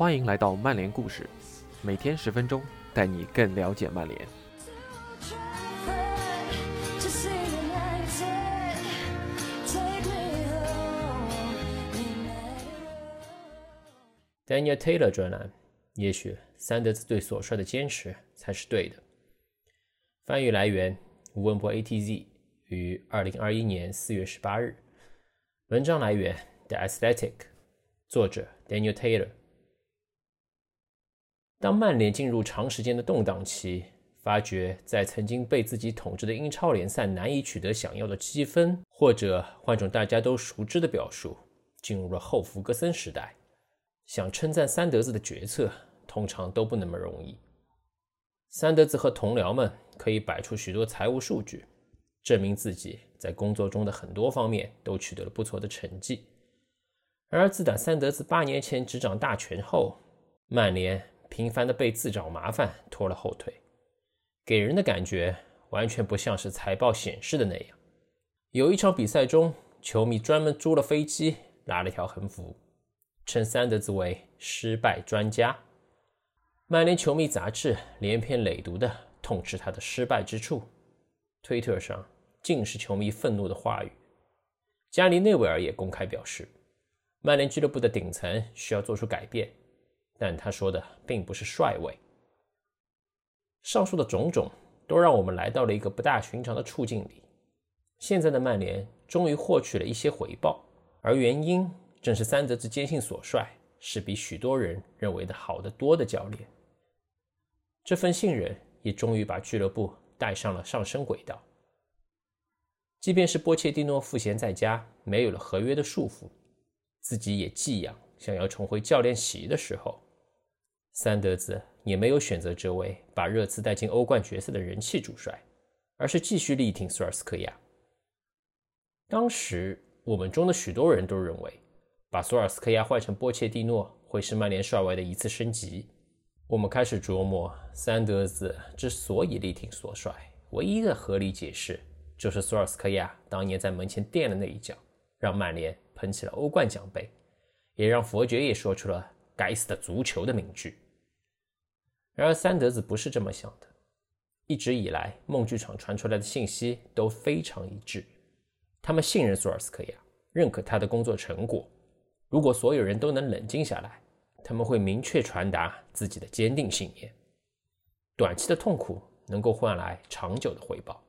欢迎来到曼联故事，每天十分钟，带你更了解曼联。Daniel Taylor 专栏，也许三德子对所帅的坚持才是对的。翻译来源：吴文博 ATZ，于二零二一年四月十八日。文章来源：The Athletic，作者 Daniel Taylor。当曼联进入长时间的动荡期，发觉在曾经被自己统治的英超联赛难以取得想要的积分，或者换种大家都熟知的表述，进入了后弗格森时代。想称赞三德子的决策，通常都不那么容易。三德子和同僚们可以摆出许多财务数据，证明自己在工作中的很多方面都取得了不错的成绩。然而，自打三德子八年前执掌大权后，曼联频繁地被自找麻烦拖了后腿，给人的感觉完全不像是财报显示的那样。有一场比赛中，球迷专门租了飞机，拉了条横幅。称三德子为失败专家。曼联球迷杂志连篇累牍地痛斥他的失败之处，推特上尽是球迷愤怒的话语。加里内维尔也公开表示，曼联俱乐部的顶层需要做出改变，但他说的并不是帅位。上述的种种都让我们来到了一个不大寻常的处境里。现在的曼联终于获取了一些回报，而原因。正是三德子坚信所帅是比许多人认为的好得多的教练，这份信任也终于把俱乐部带上了上升轨道。即便是波切蒂诺赋闲在家，没有了合约的束缚，自己也寄养想要重回教练席的时候，三德子也没有选择这位把热刺带进欧冠决赛的人气主帅，而是继续力挺索尔斯克亚。当时我们中的许多人都认为。把索尔斯克亚换成波切蒂诺会是曼联帅位的一次升级。我们开始琢磨，三德子之所以力挺索帅，唯一的合理解释就是索尔斯克亚当年在门前垫了那一脚，让曼联捧起了欧冠奖杯，也让佛爵爷说出了“该死的足球”的名句。然而，三德子不是这么想的。一直以来，梦剧场传出来的信息都非常一致，他们信任索尔斯克亚，认可他的工作成果。如果所有人都能冷静下来，他们会明确传达自己的坚定信念。短期的痛苦能够换来长久的回报，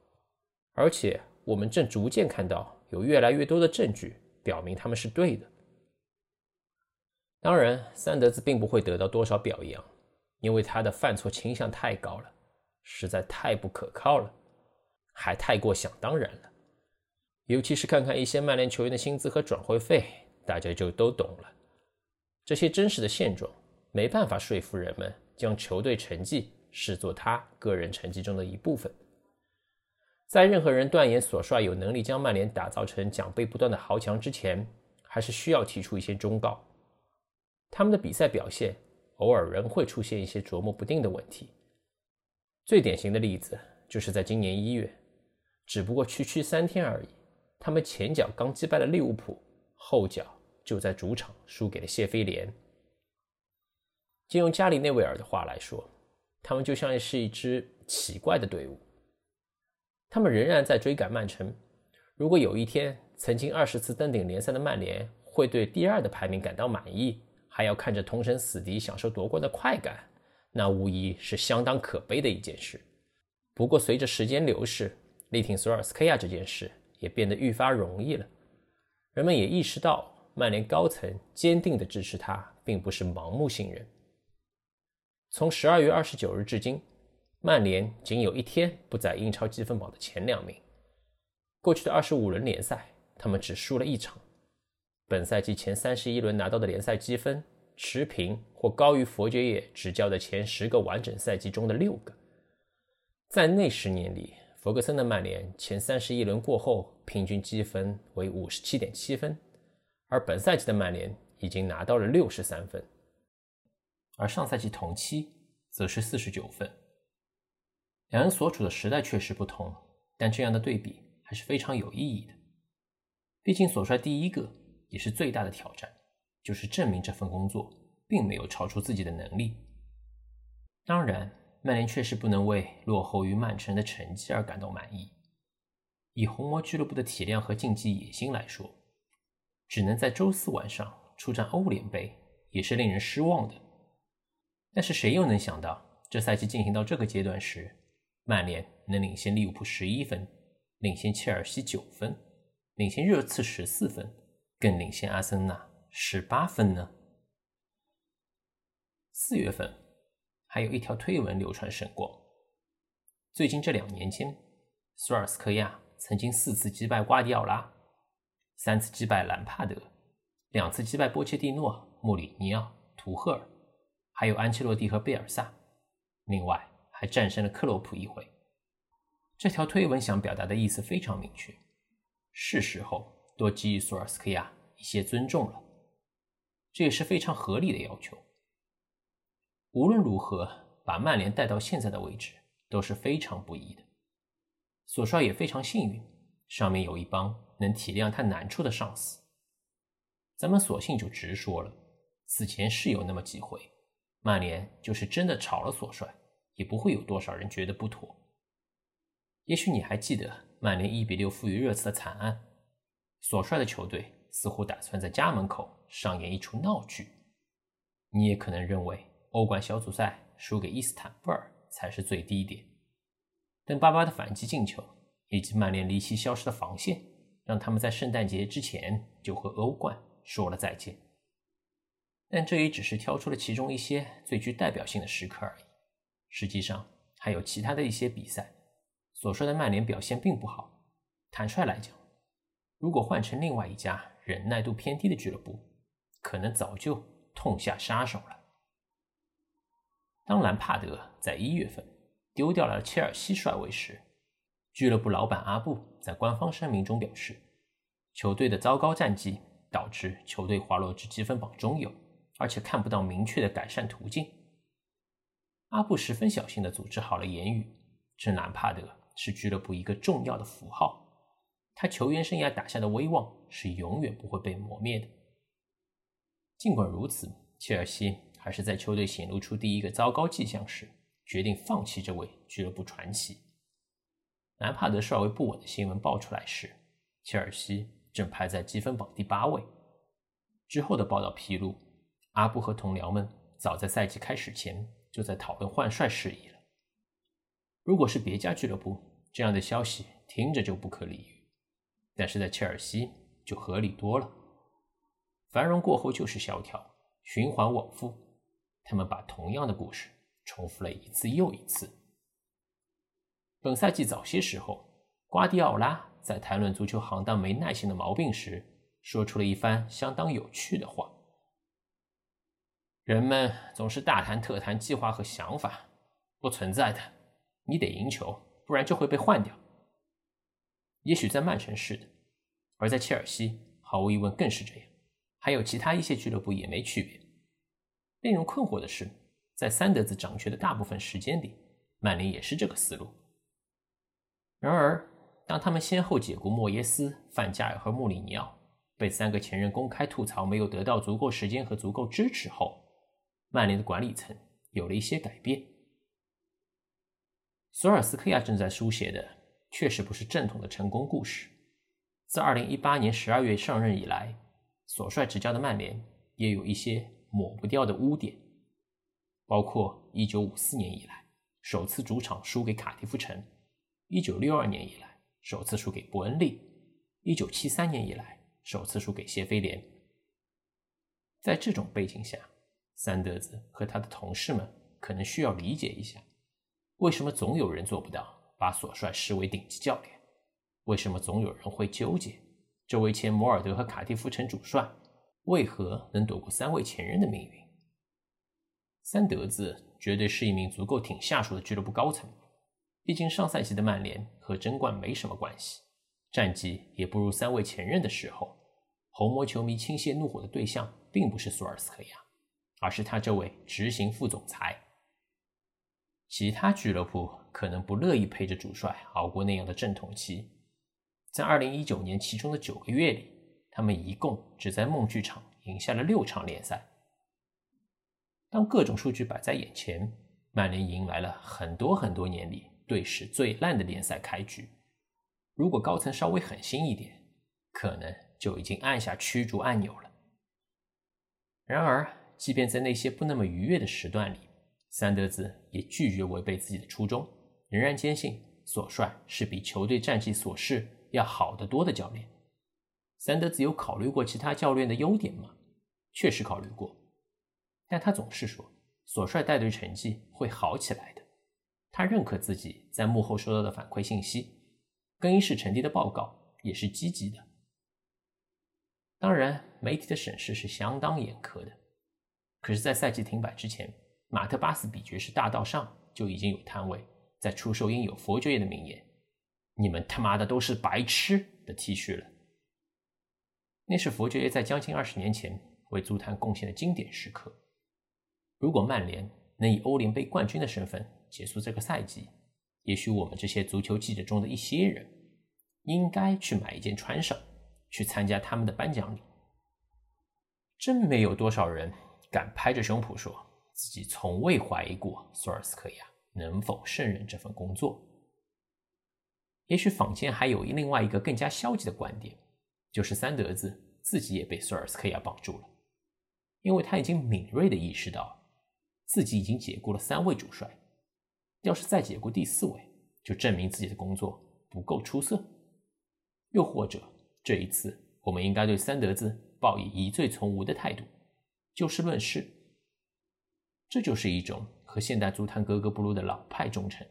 而且我们正逐渐看到有越来越多的证据表明他们是对的。当然，三德子并不会得到多少表扬，因为他的犯错倾向太高了，实在太不可靠了，还太过想当然了。尤其是看看一些曼联球员的薪资和转会费。大家就都懂了，这些真实的现状没办法说服人们将球队成绩视作他个人成绩中的一部分。在任何人断言索帅有能力将曼联打造成奖杯不断的豪强之前，还是需要提出一些忠告：他们的比赛表现偶尔仍会出现一些琢磨不定的问题。最典型的例子就是在今年一月，只不过区区三天而已，他们前脚刚击败了利物浦。后脚就在主场输给了谢菲联。借用加里内维尔的话来说，他们就像是一支奇怪的队伍。他们仍然在追赶曼城。如果有一天，曾经二十次登顶联赛的曼联会对第二的排名感到满意，还要看着同城死敌享受夺冠的快感，那无疑是相当可悲的一件事。不过，随着时间流逝，力挺索尔斯克亚这件事也变得愈发容易了。人们也意识到，曼联高层坚定地支持他，并不是盲目信任。从十二月二十九日至今，曼联仅有一天不在英超积分榜的前两名。过去的二十五轮联赛，他们只输了一场。本赛季前三十一轮拿到的联赛积分持平或高于佛爵爷执教的前十个完整赛季中的六个。在那十年里，弗格森的曼联前三十一轮过后，平均积分为五十七点七分，而本赛季的曼联已经拿到了六十三分，而上赛季同期则是四十九分。两人所处的时代确实不同，但这样的对比还是非常有意义的。毕竟，所帅第一个也是最大的挑战，就是证明这份工作并没有超出自己的能力。当然，曼联确实不能为落后于曼城的成绩而感到满意。以红魔俱乐部的体量和竞技野心来说，只能在周四晚上出战欧联杯，也是令人失望的。但是谁又能想到，这赛季进行到这个阶段时，曼联能领先利物浦十一分，领先切尔西九分，领先热刺十四分，更领先阿森纳十八分呢？四月份，还有一条推文流传甚广。最近这两年间，索尔斯克亚曾经四次击败瓜迪奥拉，三次击败兰帕德，两次击败波切蒂诺、穆里尼奥、图赫尔，还有安切洛蒂和贝尔萨。另外，还战胜了克洛普一回。这条推文想表达的意思非常明确：是时候多给予索尔斯克亚一些尊重了。这也是非常合理的要求。无论如何，把曼联带到现在的位置都是非常不易的。索帅也非常幸运，上面有一帮能体谅他难处的上司。咱们索性就直说了，此前是有那么几回，曼联就是真的炒了索帅。也不会有多少人觉得不妥。也许你还记得曼联一比六负于热刺的惨案，所率的球队似乎打算在家门口上演一出闹剧。你也可能认为欧冠小组赛输给伊斯坦布尔才是最低点。邓巴巴的反击进球以及曼联离奇消失的防线，让他们在圣诞节之前就和欧冠说了再见。但这也只是挑出了其中一些最具代表性的时刻而已。实际上还有其他的一些比赛，所说的曼联表现并不好。坦率来讲，如果换成另外一家忍耐度偏低的俱乐部，可能早就痛下杀手了。当兰帕德在一月份丢掉了切尔西帅位时，俱乐部老板阿布在官方声明中表示，球队的糟糕战绩导致球队滑落至积分榜中游，而且看不到明确的改善途径。阿布十分小心地组织好了言语，称兰帕德是俱乐部一个重要的符号，他球员生涯打下的威望是永远不会被磨灭的。尽管如此，切尔西还是在球队显露出第一个糟糕迹象时，决定放弃这位俱乐部传奇。兰帕德帅位不稳的新闻爆出来时，切尔西正排在积分榜第八位。之后的报道披露，阿布和同僚们早在赛季开始前。就在讨论换帅事宜了。如果是别家俱乐部，这样的消息听着就不可理喻；但是在切尔西就合理多了。繁荣过后就是萧条，循环往复。他们把同样的故事重复了一次又一次。本赛季早些时候，瓜迪奥拉在谈论足球行当没耐心的毛病时，说出了一番相当有趣的话。人们总是大谈特谈计划和想法，不存在的。你得赢球，不然就会被换掉。也许在曼城是的，而在切尔西，毫无疑问更是这样。还有其他一些俱乐部也没区别。令人困惑的是，在三德子掌权的大部分时间里，曼联也是这个思路。然而，当他们先后解雇莫耶斯、范加尔和穆里尼奥，被三个前任公开吐槽没有得到足够时间和足够支持后，曼联的管理层有了一些改变。索尔斯克亚正在书写的确实不是正统的成功故事。自2018年12月上任以来，索帅执教的曼联也有一些抹不掉的污点，包括1954年以来首次主场输给卡迪夫城，1962年以来首次输给伯恩利，1973年以来首次输给谢菲联。在这种背景下，三德子和他的同事们可能需要理解一下，为什么总有人做不到把索帅视为顶级教练？为什么总有人会纠结这位前摩尔德和卡蒂夫城主帅为何能躲过三位前任的命运？三德子绝对是一名足够挺下属的俱乐部高层，毕竟上赛季的曼联和争冠没什么关系，战绩也不如三位前任的时候，红魔球迷倾泻怒火的对象并不是索尔斯克亚。而是他这位执行副总裁。其他俱乐部可能不乐意陪着主帅熬过那样的阵痛期。在2019年其中的九个月里，他们一共只在梦剧场赢下了六场联赛。当各种数据摆在眼前，曼联迎来了很多很多年里队史最烂的联赛开局。如果高层稍微狠心一点，可能就已经按下驱逐按钮了。然而，即便在那些不那么愉悦的时段里，三德子也拒绝违背自己的初衷，仍然坚信索帅是比球队战绩所示要好得多的教练。三德子有考虑过其他教练的优点吗？确实考虑过，但他总是说索帅带队成绩会好起来的。他认可自己在幕后收到的反馈信息，更衣室成绩的报告也是积极的。当然，媒体的审视是相当严苛的。可是，在赛季停摆之前，马特巴斯比爵士大道上就已经有摊位在出售印有佛爵爷的名言“你们他妈的都是白痴”的 T 恤了。那是佛爵爷在将近二十年前为足坛贡献的经典时刻。如果曼联能以欧联杯冠军的身份结束这个赛季，也许我们这些足球记者中的一些人应该去买一件穿上，去参加他们的颁奖礼。真没有多少人。敢拍着胸脯说自己从未怀疑过索尔斯克亚能否胜任这份工作。也许坊间还有另外一个更加消极的观点，就是三德子自己也被索尔斯克亚绑住了，因为他已经敏锐地意识到自己已经解雇了三位主帅，要是再解雇第四位，就证明自己的工作不够出色。又或者这一次，我们应该对三德子抱以疑罪从无的态度。就事论事，这就是一种和现代足坛格格不入的老派忠诚。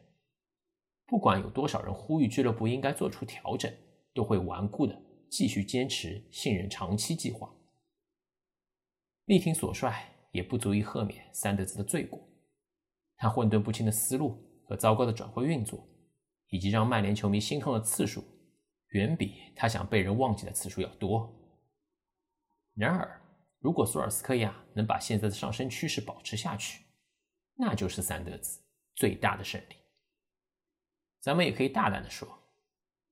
不管有多少人呼吁俱乐部应该做出调整，都会顽固的继续坚持信任长期计划。力挺索帅也不足以赦免三德子的罪过，他混沌不清的思路和糟糕的转会运作，以及让曼联球迷心痛的次数，远比他想被人忘记的次数要多。然而。如果索尔斯克亚能把现在的上升趋势保持下去，那就是三德子最大的胜利。咱们也可以大胆的说，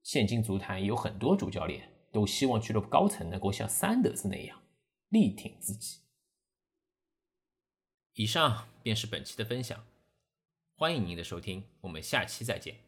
现今足坛有很多主教练都希望俱乐部高层能够像三德子那样力挺自己。以上便是本期的分享，欢迎您的收听，我们下期再见。